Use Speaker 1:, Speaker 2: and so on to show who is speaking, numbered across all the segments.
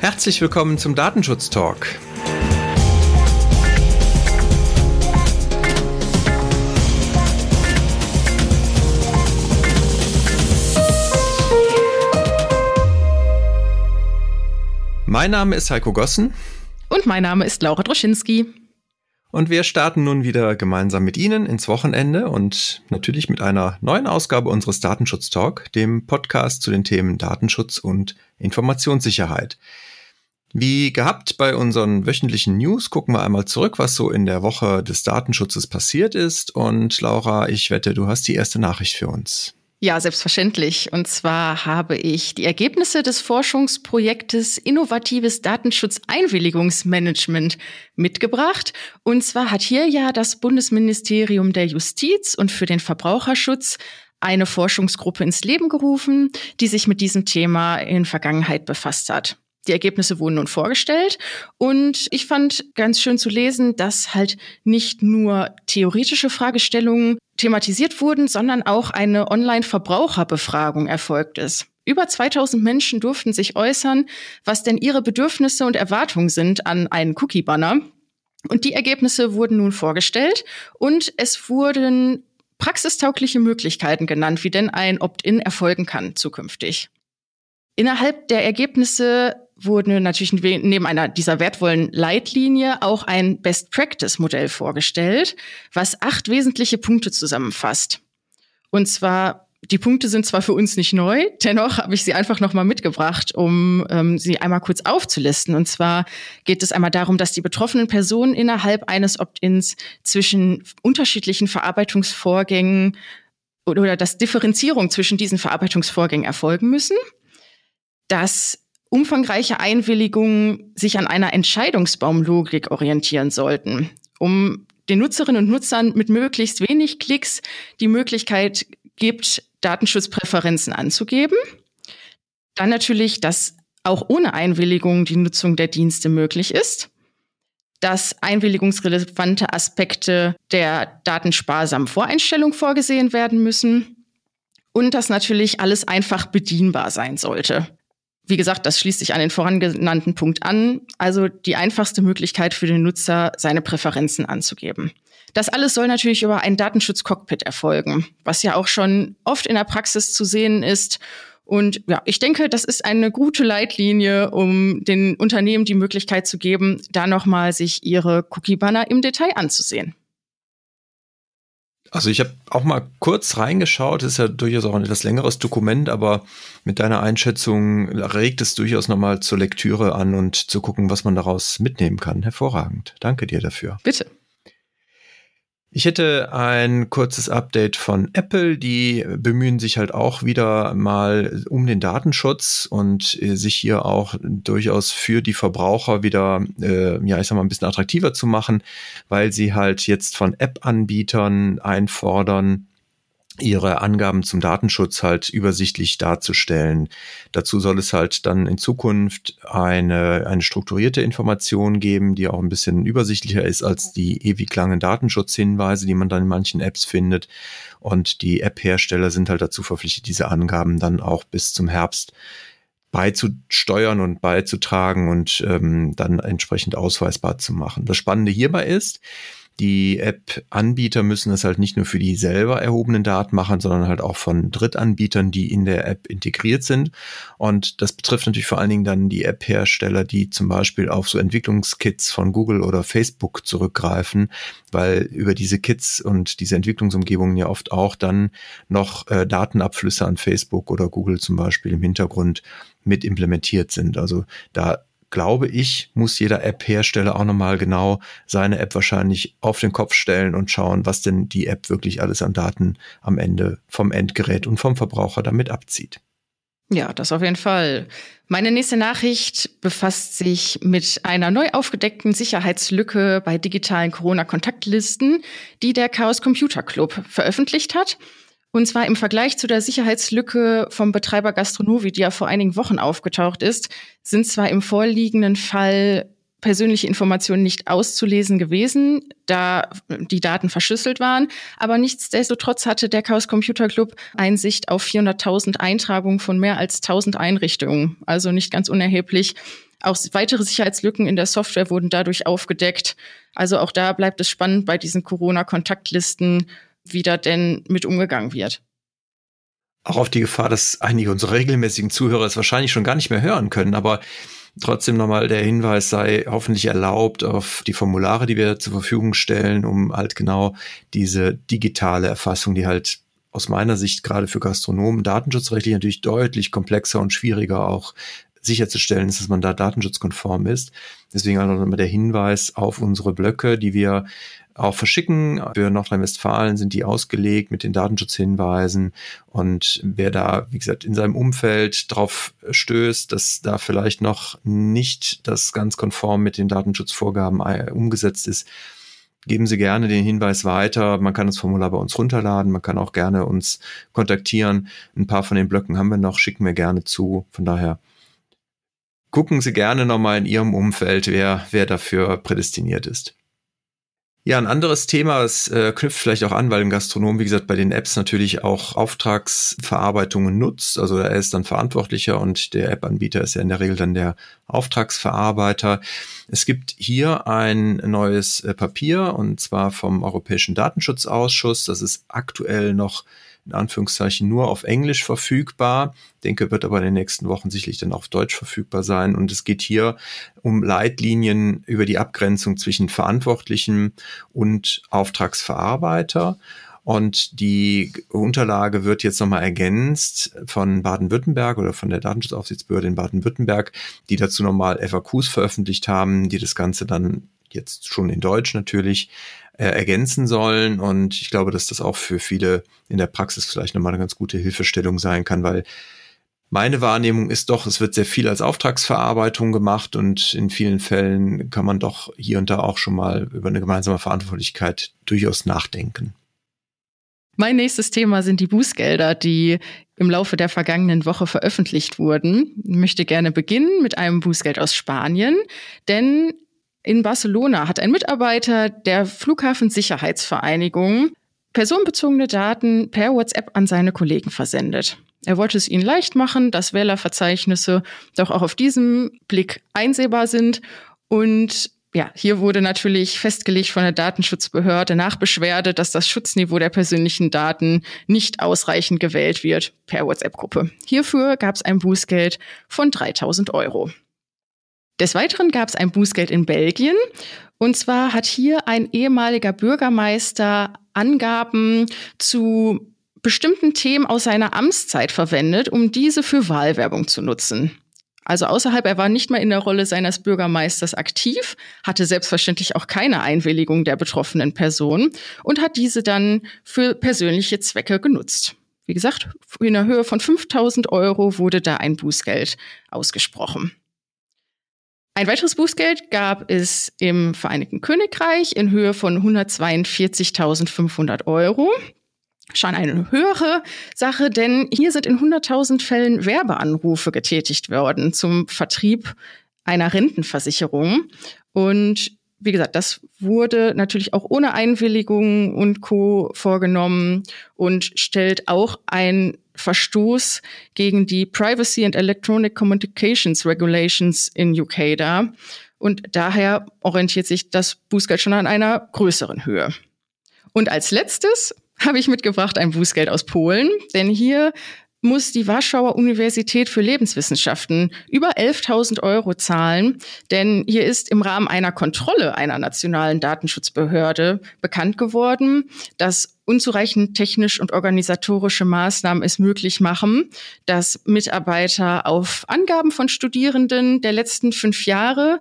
Speaker 1: Herzlich willkommen zum Datenschutz Talk. Mein Name ist Heiko Gossen.
Speaker 2: Und mein Name ist Laura Droschinski.
Speaker 1: Und wir starten nun wieder gemeinsam mit Ihnen ins Wochenende und natürlich mit einer neuen Ausgabe unseres Datenschutz Talk, dem Podcast zu den Themen Datenschutz und Informationssicherheit. Wie gehabt bei unseren wöchentlichen News gucken wir einmal zurück, was so in der Woche des Datenschutzes passiert ist. Und Laura, ich wette, du hast die erste Nachricht für uns.
Speaker 2: Ja, selbstverständlich. Und zwar habe ich die Ergebnisse des Forschungsprojektes Innovatives Datenschutzeinwilligungsmanagement mitgebracht. Und zwar hat hier ja das Bundesministerium der Justiz und für den Verbraucherschutz eine Forschungsgruppe ins Leben gerufen, die sich mit diesem Thema in Vergangenheit befasst hat. Die Ergebnisse wurden nun vorgestellt und ich fand ganz schön zu lesen, dass halt nicht nur theoretische Fragestellungen thematisiert wurden, sondern auch eine Online-Verbraucherbefragung erfolgt ist. Über 2000 Menschen durften sich äußern, was denn ihre Bedürfnisse und Erwartungen sind an einen Cookie-Banner. Und die Ergebnisse wurden nun vorgestellt und es wurden praxistaugliche Möglichkeiten genannt, wie denn ein Opt-in erfolgen kann zukünftig. Innerhalb der Ergebnisse wurde natürlich neben einer dieser wertvollen Leitlinie auch ein Best-Practice-Modell vorgestellt, was acht wesentliche Punkte zusammenfasst. Und zwar die Punkte sind zwar für uns nicht neu, dennoch habe ich sie einfach nochmal mitgebracht, um ähm, sie einmal kurz aufzulisten. Und zwar geht es einmal darum, dass die betroffenen Personen innerhalb eines Opt-ins zwischen unterschiedlichen Verarbeitungsvorgängen oder dass Differenzierung zwischen diesen Verarbeitungsvorgängen erfolgen müssen, dass umfangreiche Einwilligungen sich an einer Entscheidungsbaumlogik orientieren sollten, um den Nutzerinnen und Nutzern mit möglichst wenig Klicks die Möglichkeit gibt, Datenschutzpräferenzen anzugeben. Dann natürlich, dass auch ohne Einwilligung die Nutzung der Dienste möglich ist, dass einwilligungsrelevante Aspekte der datensparsamen Voreinstellung vorgesehen werden müssen und dass natürlich alles einfach bedienbar sein sollte. Wie gesagt, das schließt sich an den vorangenannten Punkt an, also die einfachste Möglichkeit für den Nutzer, seine Präferenzen anzugeben. Das alles soll natürlich über ein Datenschutzcockpit erfolgen, was ja auch schon oft in der Praxis zu sehen ist. Und ja, ich denke, das ist eine gute Leitlinie, um den Unternehmen die Möglichkeit zu geben, da nochmal sich ihre Cookie-Banner im Detail anzusehen.
Speaker 1: Also ich habe auch mal kurz reingeschaut, das ist ja durchaus auch ein etwas längeres Dokument, aber mit deiner Einschätzung regt es durchaus nochmal zur Lektüre an und zu gucken, was man daraus mitnehmen kann. Hervorragend. Danke dir dafür.
Speaker 2: Bitte.
Speaker 1: Ich hätte ein kurzes Update von Apple. Die bemühen sich halt auch wieder mal um den Datenschutz und äh, sich hier auch durchaus für die Verbraucher wieder, äh, ja, ich sag mal, ein bisschen attraktiver zu machen, weil sie halt jetzt von App-Anbietern einfordern, ihre Angaben zum Datenschutz halt übersichtlich darzustellen. Dazu soll es halt dann in Zukunft eine, eine strukturierte Information geben, die auch ein bisschen übersichtlicher ist als die ewig langen Datenschutzhinweise, die man dann in manchen Apps findet. Und die App-Hersteller sind halt dazu verpflichtet, diese Angaben dann auch bis zum Herbst beizusteuern und beizutragen und ähm, dann entsprechend ausweisbar zu machen. Das Spannende hierbei ist, die App-Anbieter müssen das halt nicht nur für die selber erhobenen Daten machen, sondern halt auch von Drittanbietern, die in der App integriert sind. Und das betrifft natürlich vor allen Dingen dann die App-Hersteller, die zum Beispiel auf so Entwicklungskits von Google oder Facebook zurückgreifen, weil über diese Kits und diese Entwicklungsumgebungen ja oft auch dann noch äh, Datenabflüsse an Facebook oder Google zum Beispiel im Hintergrund mit implementiert sind. Also da glaube ich, muss jeder App-Hersteller auch nochmal genau seine App wahrscheinlich auf den Kopf stellen und schauen, was denn die App wirklich alles an Daten am Ende vom Endgerät und vom Verbraucher damit abzieht.
Speaker 2: Ja, das auf jeden Fall. Meine nächste Nachricht befasst sich mit einer neu aufgedeckten Sicherheitslücke bei digitalen Corona-Kontaktlisten, die der Chaos Computer Club veröffentlicht hat. Und zwar im Vergleich zu der Sicherheitslücke vom Betreiber Gastronovi, die ja vor einigen Wochen aufgetaucht ist, sind zwar im vorliegenden Fall persönliche Informationen nicht auszulesen gewesen, da die Daten verschlüsselt waren. Aber nichtsdestotrotz hatte der Chaos Computer Club Einsicht auf 400.000 Eintragungen von mehr als 1000 Einrichtungen. Also nicht ganz unerheblich. Auch weitere Sicherheitslücken in der Software wurden dadurch aufgedeckt. Also auch da bleibt es spannend bei diesen Corona-Kontaktlisten, wie da denn mit umgegangen wird.
Speaker 1: Auch auf die Gefahr, dass einige unserer regelmäßigen Zuhörer es wahrscheinlich schon gar nicht mehr hören können, aber trotzdem nochmal der Hinweis sei hoffentlich erlaubt auf die Formulare, die wir zur Verfügung stellen, um halt genau diese digitale Erfassung, die halt aus meiner Sicht gerade für Gastronomen datenschutzrechtlich natürlich deutlich komplexer und schwieriger auch sicherzustellen ist, dass man da datenschutzkonform ist. Deswegen auch nochmal der Hinweis auf unsere Blöcke, die wir auch verschicken. Für Nordrhein-Westfalen sind die ausgelegt mit den Datenschutzhinweisen. Und wer da, wie gesagt, in seinem Umfeld drauf stößt, dass da vielleicht noch nicht das ganz konform mit den Datenschutzvorgaben äh, umgesetzt ist, geben Sie gerne den Hinweis weiter. Man kann das Formular bei uns runterladen. Man kann auch gerne uns kontaktieren. Ein paar von den Blöcken haben wir noch, schicken wir gerne zu. Von daher gucken Sie gerne nochmal in Ihrem Umfeld, wer, wer dafür prädestiniert ist. Ja, ein anderes Thema, es äh, knüpft vielleicht auch an, weil ein Gastronom, wie gesagt, bei den Apps natürlich auch Auftragsverarbeitungen nutzt. Also er ist dann verantwortlicher und der App-Anbieter ist ja in der Regel dann der Auftragsverarbeiter. Es gibt hier ein neues äh, Papier und zwar vom Europäischen Datenschutzausschuss. Das ist aktuell noch in Anführungszeichen nur auf Englisch verfügbar. Denke, wird aber in den nächsten Wochen sicherlich dann auf Deutsch verfügbar sein. Und es geht hier um Leitlinien über die Abgrenzung zwischen Verantwortlichen und Auftragsverarbeiter. Und die Unterlage wird jetzt nochmal ergänzt von Baden-Württemberg oder von der Datenschutzaufsichtsbehörde in Baden-Württemberg, die dazu nochmal FAQs veröffentlicht haben, die das Ganze dann jetzt schon in Deutsch natürlich äh, ergänzen sollen. Und ich glaube, dass das auch für viele in der Praxis vielleicht nochmal eine ganz gute Hilfestellung sein kann, weil meine Wahrnehmung ist doch, es wird sehr viel als Auftragsverarbeitung gemacht und in vielen Fällen kann man doch hier und da auch schon mal über eine gemeinsame Verantwortlichkeit durchaus nachdenken.
Speaker 2: Mein nächstes Thema sind die Bußgelder, die im Laufe der vergangenen Woche veröffentlicht wurden. Ich möchte gerne beginnen mit einem Bußgeld aus Spanien, denn in Barcelona hat ein Mitarbeiter der Flughafensicherheitsvereinigung personenbezogene Daten per WhatsApp an seine Kollegen versendet. Er wollte es ihnen leicht machen, dass Wählerverzeichnisse doch auch auf diesem Blick einsehbar sind. Und ja, hier wurde natürlich festgelegt von der Datenschutzbehörde nach Beschwerde, dass das Schutzniveau der persönlichen Daten nicht ausreichend gewählt wird per WhatsApp-Gruppe. Hierfür gab es ein Bußgeld von 3000 Euro. Des Weiteren gab es ein Bußgeld in Belgien. Und zwar hat hier ein ehemaliger Bürgermeister Angaben zu bestimmten Themen aus seiner Amtszeit verwendet, um diese für Wahlwerbung zu nutzen. Also außerhalb, er war nicht mehr in der Rolle seines Bürgermeisters aktiv, hatte selbstverständlich auch keine Einwilligung der betroffenen Person und hat diese dann für persönliche Zwecke genutzt. Wie gesagt, in der Höhe von 5000 Euro wurde da ein Bußgeld ausgesprochen. Ein weiteres Bußgeld gab es im Vereinigten Königreich in Höhe von 142.500 Euro. Schon eine höhere Sache, denn hier sind in 100.000 Fällen Werbeanrufe getätigt worden zum Vertrieb einer Rentenversicherung. Und wie gesagt, das wurde natürlich auch ohne Einwilligung und Co. vorgenommen und stellt auch ein Verstoß gegen die Privacy and Electronic Communications Regulations in UK dar. Und daher orientiert sich das Bußgeld schon an einer größeren Höhe. Und als letztes habe ich mitgebracht ein Bußgeld aus Polen, denn hier muss die Warschauer Universität für Lebenswissenschaften über 11.000 Euro zahlen, denn hier ist im Rahmen einer Kontrolle einer nationalen Datenschutzbehörde bekannt geworden, dass unzureichend technisch und organisatorische Maßnahmen es möglich machen, dass Mitarbeiter auf Angaben von Studierenden der letzten fünf Jahre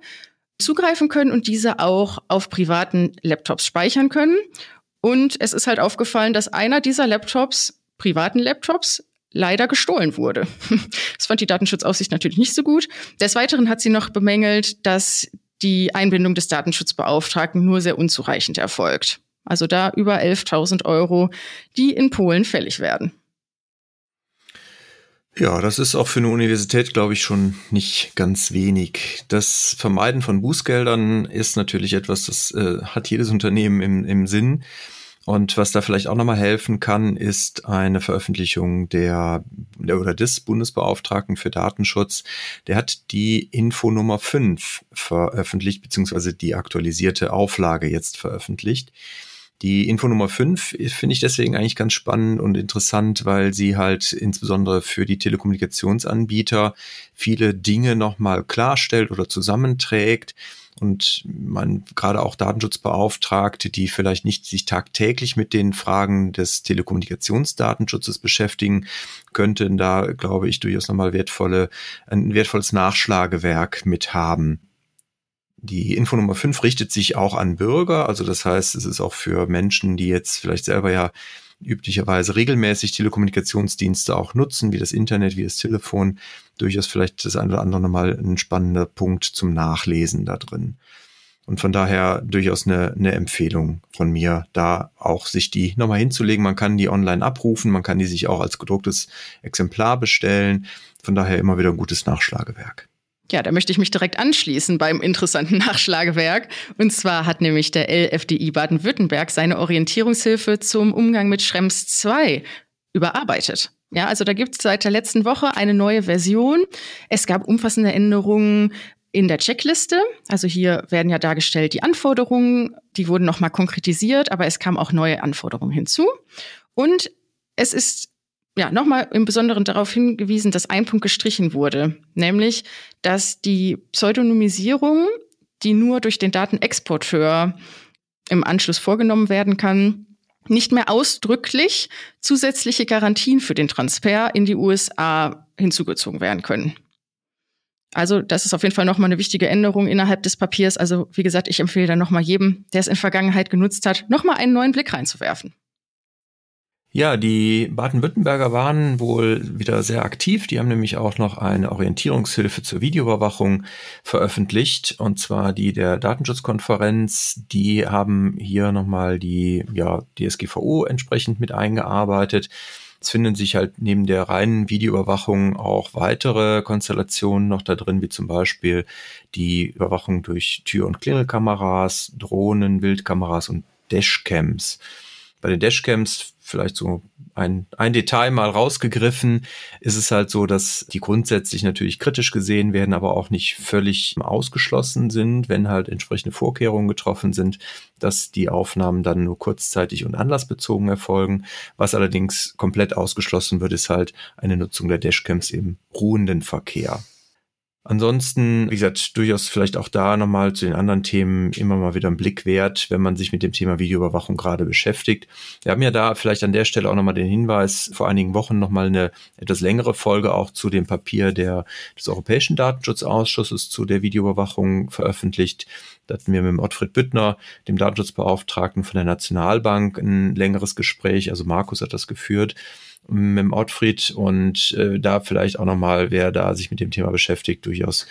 Speaker 2: zugreifen können und diese auch auf privaten Laptops speichern können. Und es ist halt aufgefallen, dass einer dieser Laptops, privaten Laptops, leider gestohlen wurde. Das fand die Datenschutzaufsicht natürlich nicht so gut. Des Weiteren hat sie noch bemängelt, dass die Einbindung des Datenschutzbeauftragten nur sehr unzureichend erfolgt. Also da über 11.000 Euro, die in Polen fällig werden.
Speaker 1: Ja, das ist auch für eine Universität, glaube ich, schon nicht ganz wenig. Das Vermeiden von Bußgeldern ist natürlich etwas, das äh, hat jedes Unternehmen im, im Sinn. Und was da vielleicht auch nochmal helfen kann, ist eine Veröffentlichung der, der oder des Bundesbeauftragten für Datenschutz. Der hat die Infonummer 5 veröffentlicht, beziehungsweise die aktualisierte Auflage jetzt veröffentlicht. Die Info Nummer 5 finde ich deswegen eigentlich ganz spannend und interessant, weil sie halt insbesondere für die Telekommunikationsanbieter viele Dinge nochmal klarstellt oder zusammenträgt und man gerade auch Datenschutzbeauftragte, die vielleicht nicht sich tagtäglich mit den Fragen des Telekommunikationsdatenschutzes beschäftigen, könnten da, glaube ich, durchaus nochmal wertvolle, ein wertvolles Nachschlagewerk mit haben. Die Info Nummer 5 richtet sich auch an Bürger, also das heißt, es ist auch für Menschen, die jetzt vielleicht selber ja üblicherweise regelmäßig Telekommunikationsdienste auch nutzen, wie das Internet, wie das Telefon, durchaus vielleicht das eine oder andere nochmal ein spannender Punkt zum Nachlesen da drin. Und von daher durchaus eine, eine Empfehlung von mir, da auch sich die nochmal hinzulegen. Man kann die online abrufen, man kann die sich auch als gedrucktes Exemplar bestellen. Von daher immer wieder ein gutes Nachschlagewerk.
Speaker 2: Ja, da möchte ich mich direkt anschließen beim interessanten Nachschlagewerk. Und zwar hat nämlich der LFDI Baden-Württemberg seine Orientierungshilfe zum Umgang mit Schrems 2 überarbeitet. Ja, also da gibt es seit der letzten Woche eine neue Version. Es gab umfassende Änderungen in der Checkliste. Also hier werden ja dargestellt die Anforderungen, die wurden nochmal konkretisiert, aber es kamen auch neue Anforderungen hinzu. Und es ist ja, nochmal im Besonderen darauf hingewiesen, dass ein Punkt gestrichen wurde, nämlich, dass die Pseudonymisierung, die nur durch den Datenexporteur im Anschluss vorgenommen werden kann, nicht mehr ausdrücklich zusätzliche Garantien für den Transfer in die USA hinzugezogen werden können. Also das ist auf jeden Fall nochmal eine wichtige Änderung innerhalb des Papiers. Also wie gesagt, ich empfehle dann nochmal jedem, der es in Vergangenheit genutzt hat, nochmal einen neuen Blick reinzuwerfen.
Speaker 1: Ja, die Baden-Württemberger waren wohl wieder sehr aktiv. Die haben nämlich auch noch eine Orientierungshilfe zur Videoüberwachung veröffentlicht, und zwar die der Datenschutzkonferenz. Die haben hier nochmal die ja, DSGVO entsprechend mit eingearbeitet. Es finden sich halt neben der reinen Videoüberwachung auch weitere Konstellationen noch da drin, wie zum Beispiel die Überwachung durch Tür- und Klingelkameras, Drohnen, Wildkameras und Dashcams. Bei den Dashcams vielleicht so ein, ein Detail mal rausgegriffen, ist es halt so, dass die grundsätzlich natürlich kritisch gesehen werden, aber auch nicht völlig ausgeschlossen sind, wenn halt entsprechende Vorkehrungen getroffen sind, dass die Aufnahmen dann nur kurzzeitig und anlassbezogen erfolgen. Was allerdings komplett ausgeschlossen wird, ist halt eine Nutzung der Dashcams im ruhenden Verkehr. Ansonsten, wie gesagt, durchaus vielleicht auch da nochmal zu den anderen Themen immer mal wieder einen Blick wert, wenn man sich mit dem Thema Videoüberwachung gerade beschäftigt. Wir haben ja da vielleicht an der Stelle auch nochmal den Hinweis, vor einigen Wochen nochmal eine etwas längere Folge auch zu dem Papier der, des Europäischen Datenschutzausschusses zu der Videoüberwachung veröffentlicht. Da hatten wir mit Ottfried Büttner, dem Datenschutzbeauftragten von der Nationalbank, ein längeres Gespräch. Also Markus hat das geführt mit dem Ottfried und äh, da vielleicht auch nochmal, wer da sich mit dem Thema beschäftigt, durchaus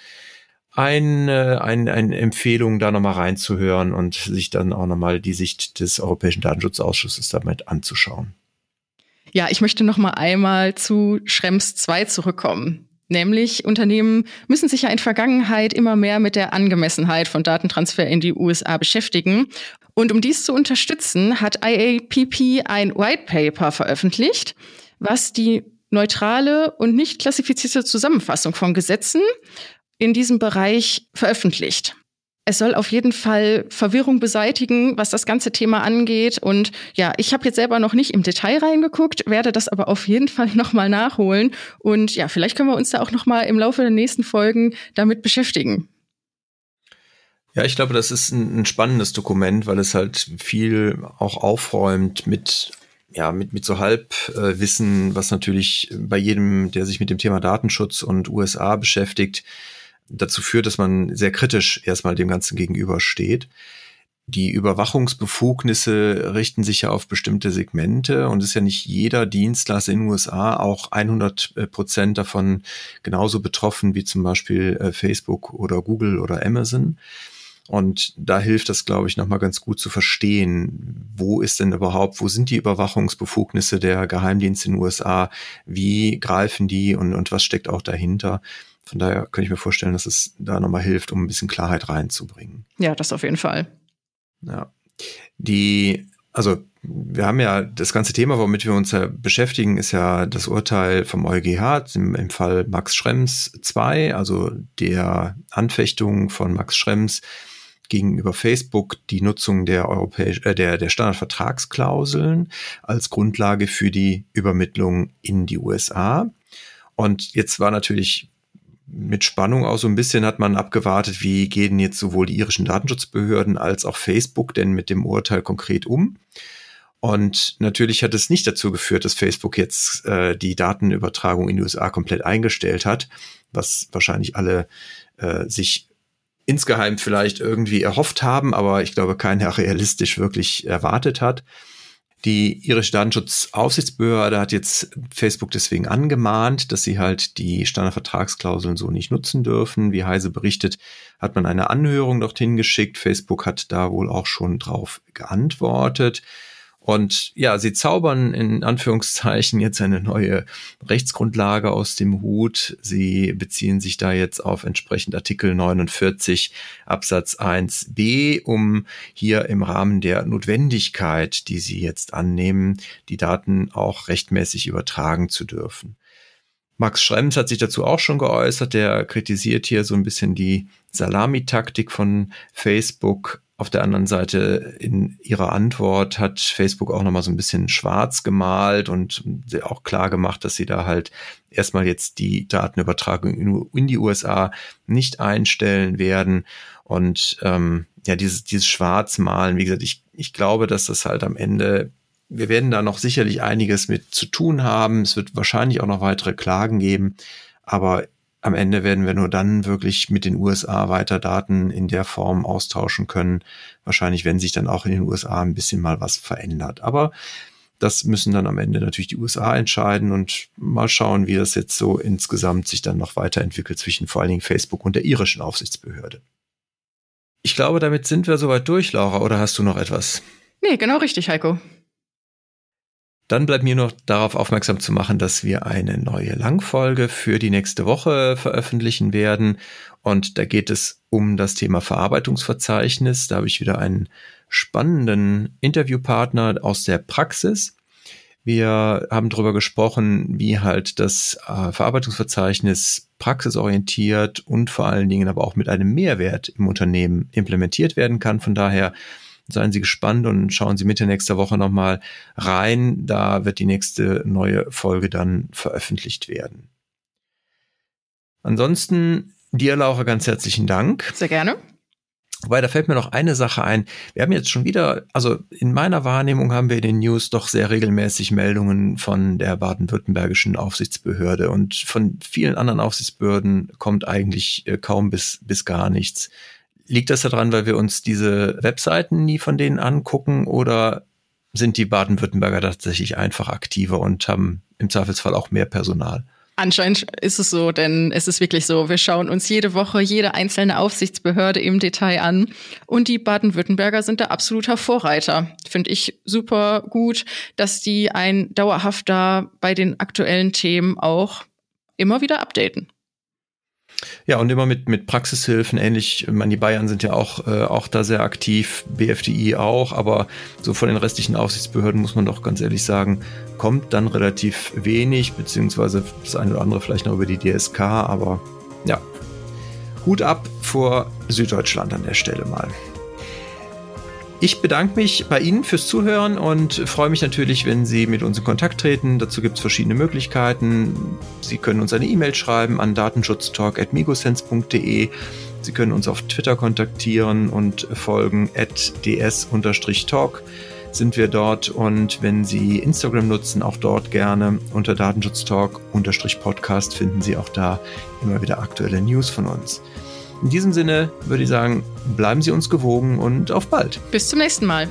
Speaker 1: eine, eine, eine Empfehlung, da nochmal reinzuhören und sich dann auch nochmal die Sicht des Europäischen Datenschutzausschusses damit anzuschauen.
Speaker 2: Ja, ich möchte noch mal einmal zu Schrems 2 zurückkommen. Nämlich Unternehmen müssen sich ja in Vergangenheit immer mehr mit der Angemessenheit von Datentransfer in die USA beschäftigen. Und um dies zu unterstützen, hat IAPP ein White Paper veröffentlicht, was die neutrale und nicht klassifizierte Zusammenfassung von Gesetzen in diesem Bereich veröffentlicht. Es soll auf jeden Fall Verwirrung beseitigen, was das ganze Thema angeht. Und ja, ich habe jetzt selber noch nicht im Detail reingeguckt, werde das aber auf jeden Fall nochmal nachholen. Und ja, vielleicht können wir uns da auch nochmal im Laufe der nächsten Folgen damit beschäftigen.
Speaker 1: Ja, ich glaube, das ist ein, ein spannendes Dokument, weil es halt viel auch aufräumt mit ja, mit, mit so Halbwissen, was natürlich bei jedem, der sich mit dem Thema Datenschutz und USA beschäftigt, dazu führt, dass man sehr kritisch erstmal dem Ganzen gegenübersteht. Die Überwachungsbefugnisse richten sich ja auf bestimmte Segmente und ist ja nicht jeder Dienstleister in den USA auch 100 äh, Prozent davon genauso betroffen wie zum Beispiel äh, Facebook oder Google oder Amazon. Und da hilft das, glaube ich, nochmal ganz gut zu verstehen, wo ist denn überhaupt, wo sind die Überwachungsbefugnisse der Geheimdienste in den USA, wie greifen die und, und was steckt auch dahinter. Von daher könnte ich mir vorstellen, dass es da nochmal hilft, um ein bisschen Klarheit reinzubringen.
Speaker 2: Ja, das auf jeden Fall.
Speaker 1: Ja. Die, also wir haben ja das ganze Thema, womit wir uns ja beschäftigen, ist ja das Urteil vom EuGH im, im Fall Max Schrems 2, also der Anfechtung von Max Schrems gegenüber Facebook die Nutzung der europäisch, äh, der, der Standardvertragsklauseln als Grundlage für die Übermittlung in die USA. Und jetzt war natürlich mit Spannung auch so ein bisschen hat man abgewartet, wie gehen jetzt sowohl die irischen Datenschutzbehörden als auch Facebook denn mit dem Urteil konkret um. Und natürlich hat es nicht dazu geführt, dass Facebook jetzt äh, die Datenübertragung in die USA komplett eingestellt hat, was wahrscheinlich alle äh, sich insgeheim vielleicht irgendwie erhofft haben, aber ich glaube keiner realistisch wirklich erwartet hat. Die irische Datenschutzaufsichtsbehörde hat jetzt Facebook deswegen angemahnt, dass sie halt die Standardvertragsklauseln so nicht nutzen dürfen. Wie Heise berichtet, hat man eine Anhörung dorthin geschickt. Facebook hat da wohl auch schon drauf geantwortet. Und ja, sie zaubern in Anführungszeichen jetzt eine neue Rechtsgrundlage aus dem Hut. Sie beziehen sich da jetzt auf entsprechend Artikel 49 Absatz 1b, um hier im Rahmen der Notwendigkeit, die sie jetzt annehmen, die Daten auch rechtmäßig übertragen zu dürfen. Max Schrems hat sich dazu auch schon geäußert. Der kritisiert hier so ein bisschen die Salamitaktik von Facebook auf der anderen Seite in ihrer Antwort hat Facebook auch nochmal so ein bisschen schwarz gemalt und auch klar gemacht, dass sie da halt erstmal jetzt die Datenübertragung in die USA nicht einstellen werden. Und ähm, ja, dieses, dieses Schwarzmalen, wie gesagt, ich, ich glaube, dass das halt am Ende, wir werden da noch sicherlich einiges mit zu tun haben. Es wird wahrscheinlich auch noch weitere Klagen geben. Aber am Ende werden wir nur dann wirklich mit den USA weiter Daten in der Form austauschen können. Wahrscheinlich, wenn sich dann auch in den USA ein bisschen mal was verändert. Aber das müssen dann am Ende natürlich die USA entscheiden und mal schauen, wie das jetzt so insgesamt sich dann noch weiterentwickelt zwischen vor allen Dingen Facebook und der irischen Aufsichtsbehörde. Ich glaube, damit sind wir soweit durch, Laura, oder hast du noch etwas?
Speaker 2: Nee, genau richtig, Heiko.
Speaker 1: Dann bleibt mir noch darauf aufmerksam zu machen, dass wir eine neue Langfolge für die nächste Woche veröffentlichen werden. Und da geht es um das Thema Verarbeitungsverzeichnis. Da habe ich wieder einen spannenden Interviewpartner aus der Praxis. Wir haben darüber gesprochen, wie halt das äh, Verarbeitungsverzeichnis praxisorientiert und vor allen Dingen aber auch mit einem Mehrwert im Unternehmen implementiert werden kann. Von daher Seien Sie gespannt und schauen Sie Mitte nächster Woche nochmal rein. Da wird die nächste neue Folge dann veröffentlicht werden. Ansonsten dir, Laura, ganz herzlichen Dank.
Speaker 2: Sehr gerne.
Speaker 1: Wobei, da fällt mir noch eine Sache ein. Wir haben jetzt schon wieder, also in meiner Wahrnehmung haben wir in den News doch sehr regelmäßig Meldungen von der baden-württembergischen Aufsichtsbehörde und von vielen anderen Aufsichtsbehörden kommt eigentlich äh, kaum bis, bis gar nichts. Liegt das daran, weil wir uns diese Webseiten nie von denen angucken oder sind die Baden-Württemberger tatsächlich einfach aktiver und haben im Zweifelsfall auch mehr Personal?
Speaker 2: Anscheinend ist es so, denn es ist wirklich so. Wir schauen uns jede Woche jede einzelne Aufsichtsbehörde im Detail an. Und die Baden-Württemberger sind der absoluter Vorreiter. Finde ich super gut, dass die ein dauerhafter bei den aktuellen Themen auch immer wieder updaten.
Speaker 1: Ja, und immer mit, mit Praxishilfen, ähnlich, man, die Bayern sind ja auch, äh, auch da sehr aktiv, BFDI auch, aber so von den restlichen Aufsichtsbehörden muss man doch ganz ehrlich sagen, kommt dann relativ wenig, beziehungsweise das eine oder andere vielleicht noch über die DSK, aber ja, Hut ab vor Süddeutschland an der Stelle mal. Ich bedanke mich bei Ihnen fürs Zuhören und freue mich natürlich, wenn Sie mit uns in Kontakt treten. Dazu gibt es verschiedene Möglichkeiten. Sie können uns eine E-Mail schreiben an datenschutztalk.migosense.de. Sie können uns auf Twitter kontaktieren und folgen at ds-talk sind wir dort und wenn Sie Instagram nutzen, auch dort gerne unter Datenschutztalk-podcast finden Sie auch da immer wieder aktuelle News von uns. In diesem Sinne würde ich sagen, bleiben Sie uns gewogen und auf bald.
Speaker 2: Bis zum nächsten Mal.